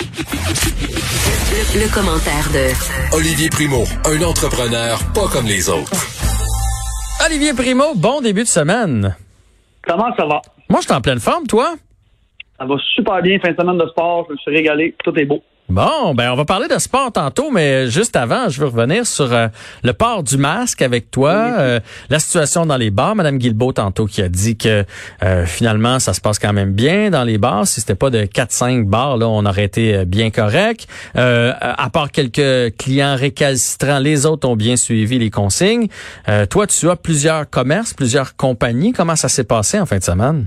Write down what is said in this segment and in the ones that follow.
Le, le commentaire de Olivier Primo, un entrepreneur pas comme les autres. Olivier Primo, bon début de semaine. Comment ça va? Moi, je suis en pleine forme, toi? Ça va super bien, fin de semaine de sport, je me suis régalé, tout est beau. Bon, ben on va parler de sport tantôt, mais juste avant, je veux revenir sur euh, le port du masque avec toi, euh, la situation dans les bars. Madame Guilbeault tantôt qui a dit que euh, finalement ça se passe quand même bien dans les bars. Si c'était pas de 4-5 bars, là, on aurait été bien correct. à part quelques clients récalcitrants, les autres ont bien suivi les consignes. toi, tu as plusieurs commerces, plusieurs compagnies. Comment ça s'est passé en fin de semaine?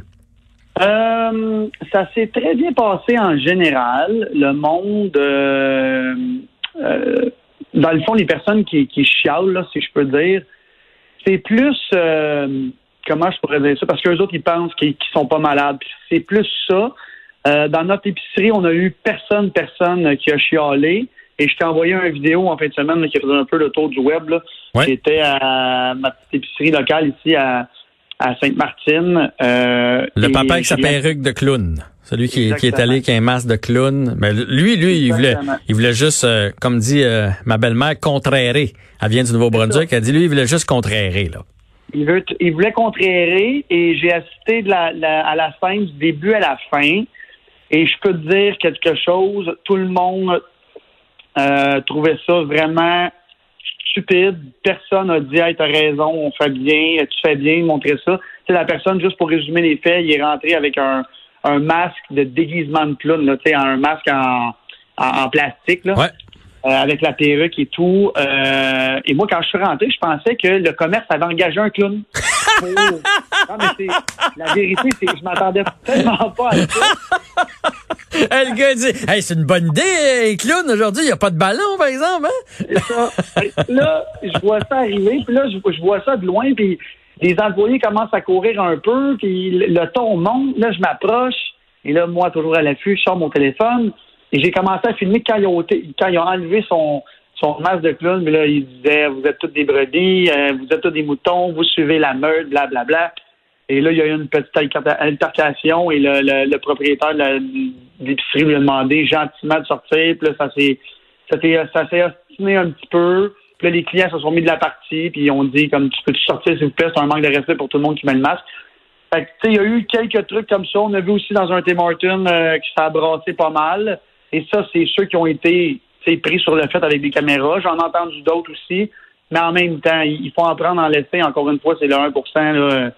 Euh, ça s'est très bien passé en général. Le monde, euh, euh, dans le fond, les personnes qui, qui chialent, là, si je peux dire, c'est plus, comment je pourrais dire ça, parce qu'eux autres, ils pensent qu'ils sont pas malades. C'est plus ça. dans notre épicerie, on a eu personne, personne qui a chialé. Et je t'ai envoyé une vidéo en fin de semaine qui faisait un peu le tour du web. Là. J'étais à ma petite épicerie locale ici à à Sainte-Martine. Euh, le papa avec sa perruque de clown. Celui qui, qui, est allé avec un masque de clown. Mais lui, lui, il voulait, il voulait juste, euh, comme dit euh, ma belle-mère, contrérer. Elle vient du Nouveau-Brunswick. Elle dit, lui, il voulait juste contrérer, là. Il, veut, il voulait contrérer et j'ai assisté de la, à la scène du début à la fin. Et je peux te dire quelque chose. Tout le monde euh, trouvait ça vraiment stupide. Personne n'a dit Hey, t'as raison, on fait bien, tu fais bien, montrer ça. C'est la personne, juste pour résumer les faits, il est rentré avec un, un masque de déguisement de clown, là, un masque en, en, plastique. Là. Euh, avec la perruque et tout. Euh, et moi, quand je suis rentré, je pensais que le commerce avait engagé un clown. non, mais la vérité, c'est que je m'attendais tellement pas à ça. Le gars dit Hey, c'est une bonne idée, clown, aujourd'hui, il n'y a pas de ballon, par exemple, hein? Là, je vois ça arriver, puis là, je, vois ça de loin, puis les employés commencent à courir un peu, puis le ton monte, là, je m'approche, et là, moi, toujours à l'affût, je sors mon téléphone, et j'ai commencé à filmer quand ils ont, enlevé son, masque de clown, mais là, il disait Vous êtes toutes des brebis, euh, vous êtes tous des moutons, vous suivez la meute, blablabla. Bla, bla. Et là, il y a eu une petite altercation et le, propriétaire de l'épicerie lui a demandé gentiment de sortir. Puis là, ça s'est ça s'est ostiné un petit peu. Puis là, les clients se sont mis de la partie, puis ils ont dit comme tu peux -tu sortir s'il vous plaît, c'est un manque de respect pour tout le monde qui met le masque. Fait que, il y a eu quelques trucs comme ça. On a vu aussi dans un Tim Martin euh, ça a brassé pas mal. Et ça, c'est ceux qui ont été pris sur le fait avec des caméras. J'en ai entendu d'autres aussi. Mais en même temps, il faut en prendre en laisser. Encore une fois, c'est le 1 là,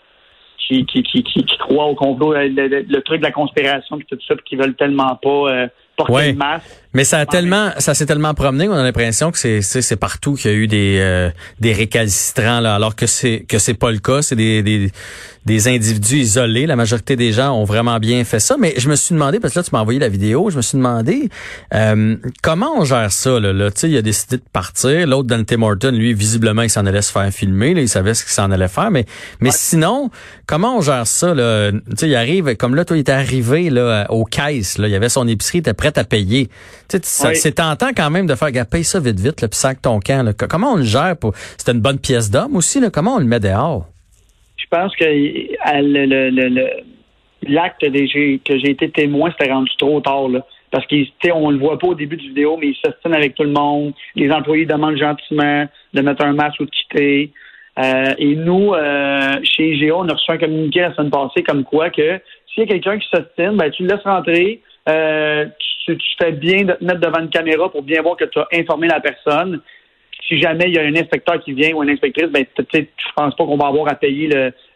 qui, qui, qui, qui, croient au complot, le, le, truc de la conspiration, puis tout ça, puis qui veulent tellement pas euh, porter le masque. Mais ça a tellement, ça s'est tellement promené qu'on a l'impression que c'est, c'est, partout qu'il y a eu des, euh, des récalcitrants là, alors que c'est que c'est pas le cas. C'est des, des, des individus isolés. La majorité des gens ont vraiment bien fait ça. Mais je me suis demandé parce que là tu m'as envoyé la vidéo. Je me suis demandé euh, comment on gère ça là. là? Tu sais, il a décidé de partir. L'autre Dante Morton, lui, visiblement, il s'en allait se faire filmer. Là, il savait ce qu'il s'en allait faire. Mais mais sinon, comment on gère ça là? Tu sais, il arrive comme là, toi, il était arrivé là aux caisses. Là, il y avait son épicerie, il était prêt à payer. C'est tentant quand même de faire, paye ça vite, vite, le puis sac ton camp. Comment on le gère? pour C'était une bonne pièce d'homme aussi. Là? Comment on le met dehors? Je pense que l'acte que j'ai été témoin, c'était rendu trop tard. Là. Parce qu'on le voit pas au début du vidéo, mais il s'ostine avec tout le monde. Les employés demandent gentiment de mettre un masque ou de quitter. Euh, et nous, euh, chez IGA, on a reçu un communiqué la semaine passée comme quoi que s'il y a quelqu'un qui s'ostine, ben, tu le laisses rentrer, euh, tu, fais bien de te mettre devant une caméra pour bien voir que tu as informé la personne. Si jamais il y a un inspecteur qui vient ou une inspectrice, ben je pense pas qu'on va avoir à payer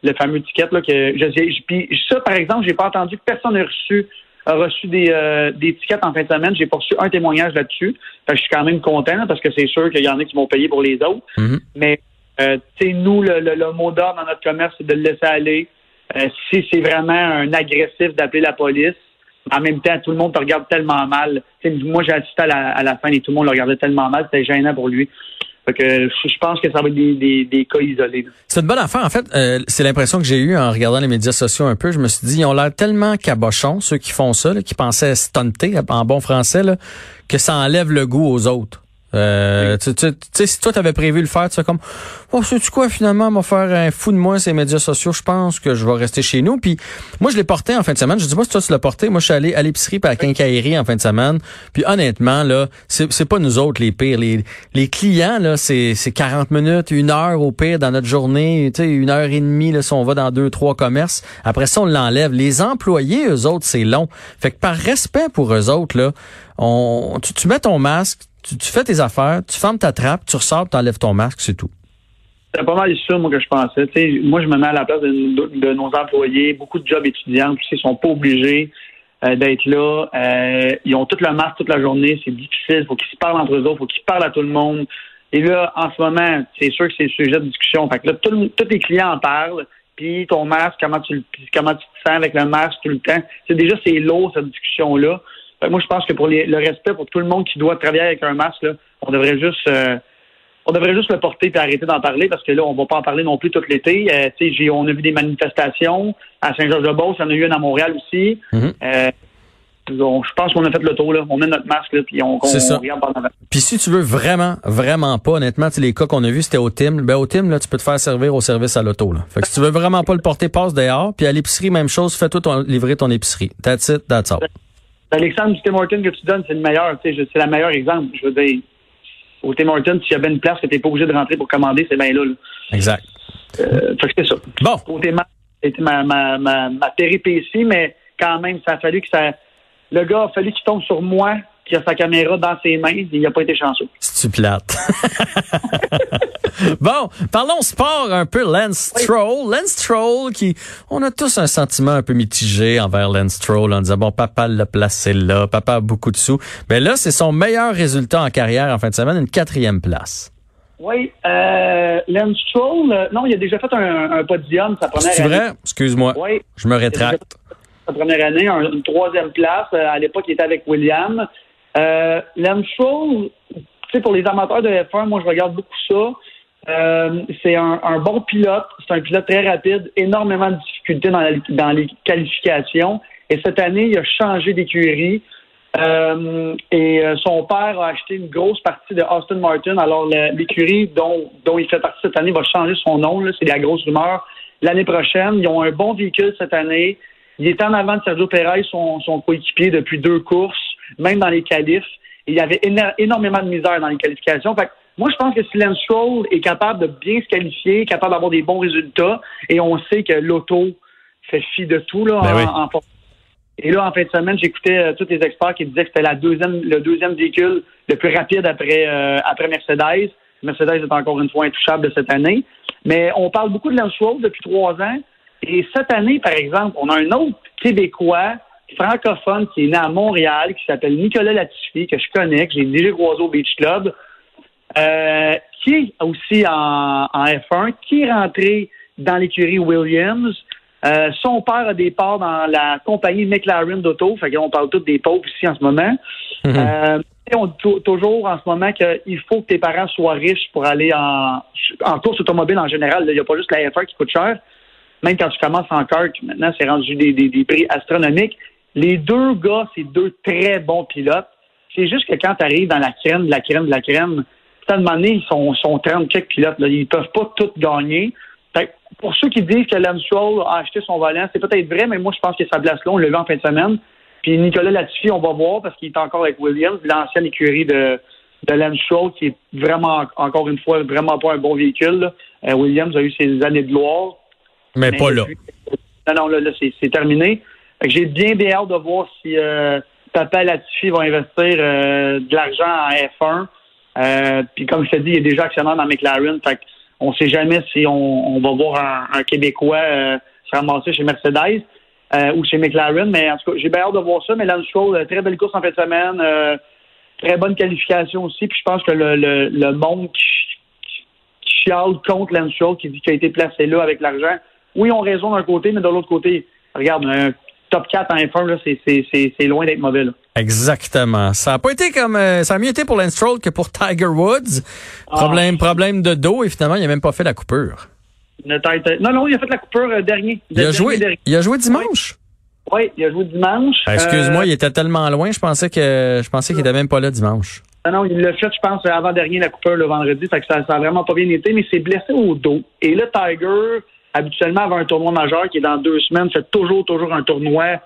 le, fameux ticket là que je, puis ça par exemple, j'ai pas entendu que personne n'a reçu a reçu des, euh, des tickets en fin de semaine. J'ai pas reçu un témoignage là-dessus. je suis quand même content parce que c'est sûr qu'il y en a qui vont payer pour les autres. Mm-hmm. Mais euh, nous, le, le, mot d'ordre dans notre commerce, c'est de le laisser aller. Euh, si c'est vraiment un agressif, d'appeler la police. En même temps, tout le monde te regarde tellement mal. moi, j'ai assisté à la, fin et tout le monde le regardait tellement mal. C'était gênant pour lui. Fait que je pense que ça va être des, des, des cas isolés. C'est une bonne affaire. En fait, euh, c'est l'impression que j'ai eue en regardant les médias sociaux un peu. Je me suis dit, ils ont l'air tellement cabochons, ceux qui font ça, qui pensaient stunter en bon français, là, que ça enlève le goût aux autres. Euh, tu sais, si toi t'avais prévu le faire, tu sais comme, oh, sais-tu quoi finalement, m'a faire un fou de moi ces médias sociaux. Je pense que je vais rester chez nous. Puis moi, je l'ai porté en fin de semaine. Je dis moi si toi tu l'as porté, moi je suis allé à l'épicerie par la quincaillerie en fin de semaine. Puis honnêtement là, c'est pas nous autres les pires. Les, les clients là, c'est 40 minutes, une heure au pire dans notre journée. Tu sais, une heure et demie là si on va dans deux trois commerces. Après ça on l'enlève. Les employés eux autres c'est long. Fait que par respect pour eux autres là, on, tu, tu mets ton masque tu, fais tes affaires, tu fermes ta trappe, tu ressors, tu enlèves ton masque, c'est tout. C'est pas mal ça, moi, que je pensais. moi, je me mets à la place de, nos employés. Beaucoup de jobs étudiants, ils sont pas obligés euh, d'être là. Euh, ils ont tout le masque toute la journée. C'est difficile. Il faut qu'ils se parlent entre eux. Il faut qu'ils parlent à tout le monde. Et là, en ce moment, c'est sûr que c'est sujet de discussion. Fait que là, tous tes clients en parlent. Puis ton masque, comment tu, comment tu te sens avec le masque tout le temps. C'est déjà, c'est lourd, cette discussion-là moi, je pense que pour le respect pour tout le monde qui doit travailler avec un masque, on devrait juste euh, on devrait juste le porter et arrêter d'en parler parce que là, on va pas en parler non plus tout l'été. Euh, on a vu des manifestations à Saint-Georges-de-Beauce, il y en a eu une à Montréal aussi. Mm-hmm. Euh, je pense qu'on a fait le tour là. On met notre masque là, puis on, on, regarde pendant. Puis si tu veux vraiment, vraiment pas, honnêtement, les cas qu'on a vus, c'était au Tim. Ben au Tim, là, tu peux te faire servir au service à l'auto. Là. Fait que si tu veux vraiment pas le porter, passe dehors. Puis à l'épicerie, même chose, fais-toi livrer ton épicerie. That's it, that's all. Alexandre du Tim Horton que tu donnes, c'est le meilleur. C'est le meilleur exemple. Je veux dire, au Tim Horton, s'il y avait une place que tu n'es pas obligé de rentrer pour commander, c'est bien là, Exact. Euh, fait que c'est ça. Bon. C'était ma, ma, ma, ma péripétie, mais quand même, ça a fallu que ça. Le gars a fallu qu'il tombe sur moi qui a sa caméra dans ses mains, il n'a pas été chanceux. C'est plate? bon, parlons sport un peu. Lance Stroll. Lance Stroll qui, on a tous un sentiment un peu mitigé envers Lance Stroll en disant, bon, papa l'a placé là, papa a beaucoup de sous. Mais là, c'est son meilleur résultat en carrière en fin de semaine, une quatrième place. Oui, euh, Lance Stroll, euh, non, il a déjà fait un, podium sa première C'est vrai? Excuse-moi. Oui. Je me rétracte. Sa première année, une troisième place. Euh, à l'époque, il était avec William. Euh, tu sais, pour les amateurs de F1, moi, je regarde beaucoup ça. Euh, c'est un, bon pilote, c'est un pilote très rapide, énormément de difficultés dans, les qualifications. Et cette année, il a changé d'écurie. Euh, et euh, son père a acheté une grosse partie de Austin Martin. Alors, l'écurie dont, dont il fait partie cette année va changer son nom. C'est la grosse rumeur. L'année prochaine, ils ont un bon véhicule cette année. Il est en avant de Sergio Perez, son, son coéquipier, depuis deux courses même dans les qualifs. Il y avait énormément de misère dans les qualifications. Fait moi, je pense que si Lance Stroll est capable de bien se qualifier, capable d'avoir des bons résultats, et on sait que l'auto fait fi de tout là, ben en, Et là, en fin de semaine, j'écoutais euh, tous les experts qui disaient que c'était la deuxième, le deuxième véhicule le plus rapide après, euh, après Mercedes. Mercedes est encore une fois intouchable de cette année. Mais on parle beaucoup de Lance Stroll depuis trois ans. Et cette année, par exemple, on a un autre Québécois francophone qui est né à Montréal, qui s'appelle Nicolas Latifi, que je connais, que j'ai déjà croisé au Beach Club, euh, qui est aussi en, F1, qui est rentré dans l'écurie Williams. Euh, son père a des parts dans la compagnie McLaren d'auto, fait qu'on parle tous des pauvres ici en ce moment. Mhm. Euh, on dit toujours en ce moment qu'il faut que tes parents soient riches pour aller en, en course automobile en général. Il n'y a pas juste la F1 qui coûte cher. Même quand tu commences en kart, maintenant, c'est rendu des, des, prix astronomiques. Les deux gars, c'est deux très bons pilotes. C'est juste que quand tu arrives dans la crème, de la crème, de la crème, à un moment donné, ils sont, sont 30 quelques pilotes. Là. Ils peuvent pas tous gagner. pour ceux qui disent que Lance a acheté son volant, c'est peut-être vrai, mais moi, je pense que sa place là, on l'a vu en fin de semaine. Puis Nicolas Latifi, on va voir parce qu'il est encore avec Williams, l'ancienne écurie de, de Lance qui est vraiment, encore une fois, vraiment pas un bon véhicule. Euh, Williams a eu ses années de gloire. Mais, pas là. Non, non, là, là c'est terminé. J'ai bien des hâte de voir si euh, Papa Latifi va investir euh, de l'argent en F1. Euh, puis comme je te dis, il est déjà actionnaire dans McLaren. Fait on ne sait jamais si on, va voir un, Québécois euh, se ramasser chez Mercedes ou chez McLaren. Mais en tout cas, j'ai bien hâte de voir ça. Mais Lance Stroll, très belle course en fin de semaine. très bonne qualification aussi. Puis je pense que le, monde qui, chiale contre Lance Stroll, qui dit qu'il a été placé là avec l'argent, oui, on raison d'un côté, mais de l'autre côté, regarde, top 4 en F1, c'est loin d'être mauvais. Là. Exactement. Ça a pas été comme euh, ça a mieux été pour Lance Stroll que pour Tiger Woods. Ah. Problème, problème de dos et finalement il a même pas fait la coupure. non, non, il a fait la coupure euh, dernier. Il a joué. Il a joué dimanche? Oui, il a joué dimanche. Ah, excuse-moi, euh, il était tellement loin, je pensais que je pensais qu'il était même pas là dimanche. Non, non, il l'a fait, je pense, avant dernier la coupure le vendredi, fait que ça, ça a vraiment pas bien été, mais c'est blessé au dos. Et là, Tiger, habituellement, avant un tournoi majeur qui est dans deux semaines, fait toujours, toujours un tournoi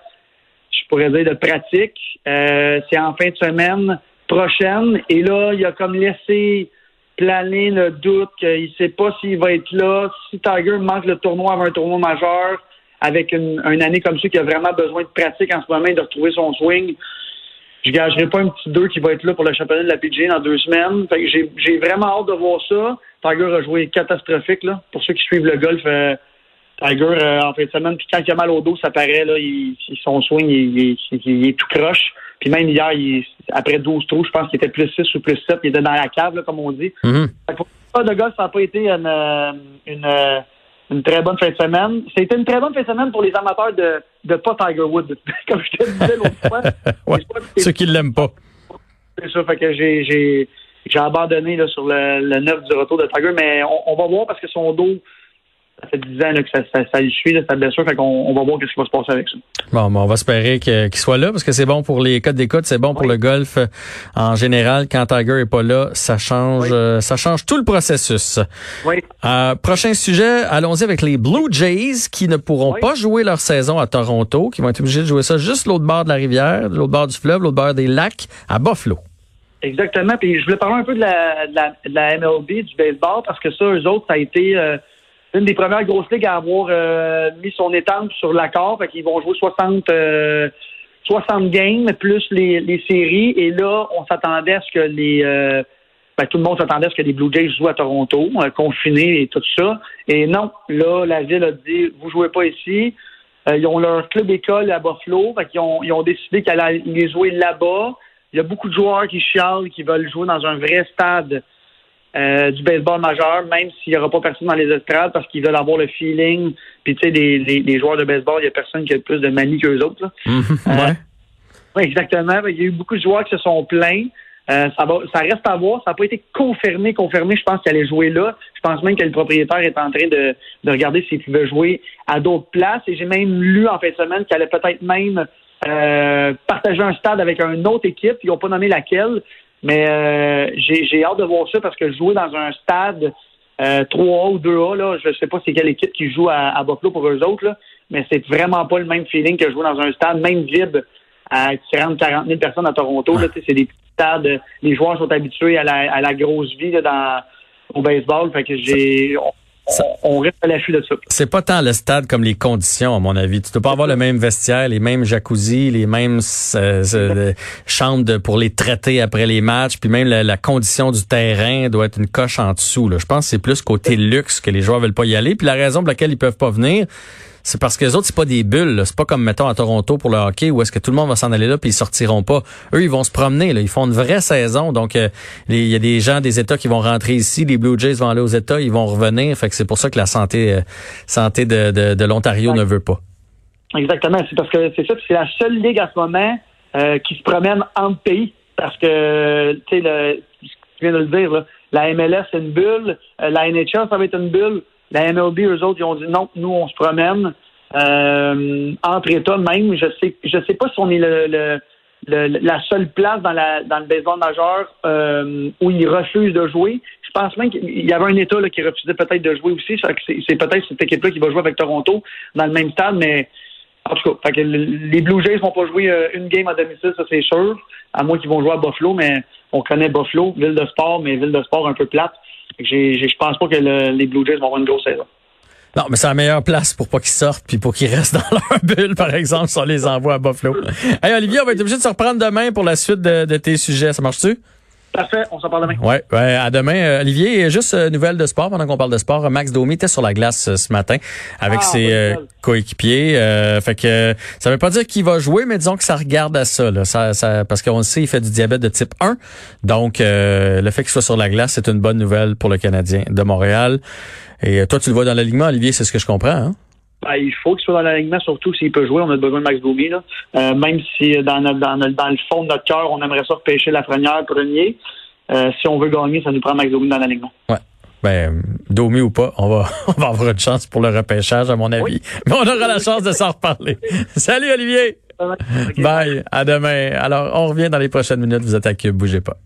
je pourrais dire, de pratique. Euh, c'est en fin de semaine prochaine. Et là, il a comme laissé planer le doute qu'il ne sait pas s'il va être là. Si Tiger manque le tournoi avant un tournoi majeur, avec une, année comme ça qui a vraiment besoin de pratique en ce moment et de retrouver son swing, je gagerai pas un petit deux qui va être là pour le championnat de la PGA dans deux semaines. j'ai, vraiment hâte de voir ça. Tiger a joué catastrophique, là. Pour ceux qui suivent le golf, euh, Tiger, euh, en fin de semaine, puis quand il a mal au dos, ça paraît, là, il, son swing, il, est tout croche. Puis même hier, après 12 trous, je pense qu'il était plus 6 ou plus 7, il était dans la cave, comme on dit. Mm Pour de gars, ça n'a pas été une, euh, une, euh, une, très bonne fin de semaine. C'était une très bonne fin de semaine pour les amateurs de, de pas Tiger Woods, comme je te disais l'autre fois. ouais, ceux qui ne l'aiment pas. C'est ça, fait que j'ai, j'ai, j'ai abandonné là, sur le, le 9 du retour de Tiger, mais on, on va voir parce que son dos ça fait 10 ans que ça, ça, ça, suit, là, sa blessure. Fait qu'on on va voir ce qui va se passer avec ça. Bon, on va espérer qu'il soit là parce que c'est bon pour les codes d'écoute, c'est bon pour le golf euh, en général. Quand Tiger est pas là, ça change, euh, ça change tout le processus. Oui. Euh, prochain sujet, allons-y avec les Blue Jays qui ne pourront pas jouer leur saison à Toronto, qui vont être obligés de jouer ça juste l'autre bord de la rivière, l'autre bord du fleuve, l'autre bord des lacs, à Buffalo. Exactement. Puis je voulais parler un peu de la, de la, de la MLB, du baseball, parce que ça, eux autres, ça a été une des premières grosses ligues à avoir euh, mis son étampe sur l'accord. Fait qu'ils vont jouer 60, 60 euh, games plus les, les, séries. Et là, on s'attendait à ce que les euh, ben, tout le monde s'attendait à ce que les Blue Jays jouent à Toronto, confinés et tout ça. Et non, là, la ville a dit vous jouez pas ici. ils ont leur club école à Buffalo. Fait qu'ils ont, ils ont décidé qu'elle allait les jouer là-bas. Il y a beaucoup de joueurs qui chialent, qui veulent jouer dans un vrai stade euh, du baseball majeur, même s'il n'y aura pas personne dans les estrades parce qu'ils veulent avoir le feeling. Puis tu sais, les, joueurs de baseball, il n'y a personne qui a plus de manie qu'eux autres. Mhm. Euh, oui, exactement. Il y a eu beaucoup de joueurs qui se sont plaints. Euh, ça, va, ça reste à voir. Ça n'a pas été confirmé, confirmé. Je pense qu'il allait jouer là. Je pense même que le propriétaire est en train de, de regarder s'il pouvait jouer à d'autres places. Et j'ai même lu en fin de semaine qu'il allait peut-être même partager un stade avec une autre équipe. Ils n'ont pas nommé laquelle. Mais euh, j'ai hâte de voir ça parce que jouer dans un stade euh, 3A ou 2A, là, je ne sais pas c'est quelle équipe qui joue à, à Buffalo pour eux autres, là, mais c'est vraiment pas le même feeling que jouer dans un stade, même vide, à 30 40 000 personnes à Toronto. C'est des petits stades. Les joueurs sont habitués à la, à la grosse vie là, dans, au baseball. Fait que j'ai on, reste à l'affût de ça. C'est pas tant le stade comme les conditions, à mon avis. Tu peux pas avoir le même vestiaire, les mêmes jacuzzi, les mêmes euh, chambres pour les traiter après les matchs, puis même la, condition du terrain doit être une coche en dessous. Là. Je pense que c'est plus côté luxe que les joueurs veulent pas y aller. Puis la raison pour laquelle ils peuvent pas venir, c'est parce que les autres, c'est pas des bulles. C'est pas comme, mettons, à Toronto pour le hockey où est-ce que tout le monde va s'en aller là puis ils sortiront pas. Eux, ils vont se promener. Là. Ils font une vraie saison. Donc, euh, il y a des gens des États qui vont rentrer ici. Les Blue Jays vont aller aux États. Ils vont revenir. Fait que c'est pour ça que la santé, euh, santé de, de, de l'Ontario ne veut pas. Exactement. C'est parce que c'est ça. C'est la seule ligue à ce moment euh, qui se promène entre pays. Parce que, tu sais, tu viens de le dire, la MLS, c'est une bulle. la NHL, ça va être une bulle. La MLB, eux autres, ils ont dit non, nous, on se promène. Euh, entre États même, je sais je sais pas si on est le, la seule place dans, la, dans le baseball majeur euh, où ils refusent de jouer. Je pense même qu'il y avait un État là, qui refusait peut-être de jouer aussi. C'est peut-être cette équipe-là qui va jouer avec Toronto dans le même stade, mais en tout cas, que les Blue Jays vont pas jouer euh, une game à domicile, ça c'est sûr, à moins qu'ils vont jouer à Buffalo, mais on connaît Buffalo, ville de sport, mais ville de sport un peu plate. Je pense pas que les Blue Jays vont avoir une grosse saison. Non, mais c'est la meilleure place pour pas qu'ils sortent puis pour qu'ils restent dans leur bulle, par exemple, si on les envoie à Buffalo. hey, Olivier, on va être obligé de se reprendre demain pour la suite de, tes sujets. Ça marche-tu? Parfait, on s'en parle demain. Ouais, ouais à demain. Euh, Olivier, juste euh, nouvelle de sport pendant qu'on parle de sport. Max Domi était sur la glace euh, ce matin avec ah, ses coéquipiers. fait que ça veut pas dire qu'il va jouer, mais disons que ça regarde à ça, là. ça, ça parce qu'on sait il fait du diabète de type 1. Donc le fait qu'il soit sur la glace, c'est une bonne nouvelle pour le Canadien de Montréal. Et toi, tu le vois dans l'alignement, Olivier, c'est ce que je comprends. Hein? Ben, il faut qu'il soit dans l'alignement, surtout s'il peut jouer. On a besoin de Max Domi. Là. Euh, même si dans, notre, dans, notre, dans le fond de notre cœur, on aimerait ça repêcher la première premier. Euh, si on veut gagner, ça nous prend Max Domi dans l'alignement. Ouais. Ben, Domi ou pas, on va, on va avoir une chance pour le repêchage, à mon avis. Mais on aura la chance de s'en reparler. Salut, Olivier! Bye. À demain. Alors, on revient dans les prochaines minutes. Vous êtes à Cube. Bougez pas.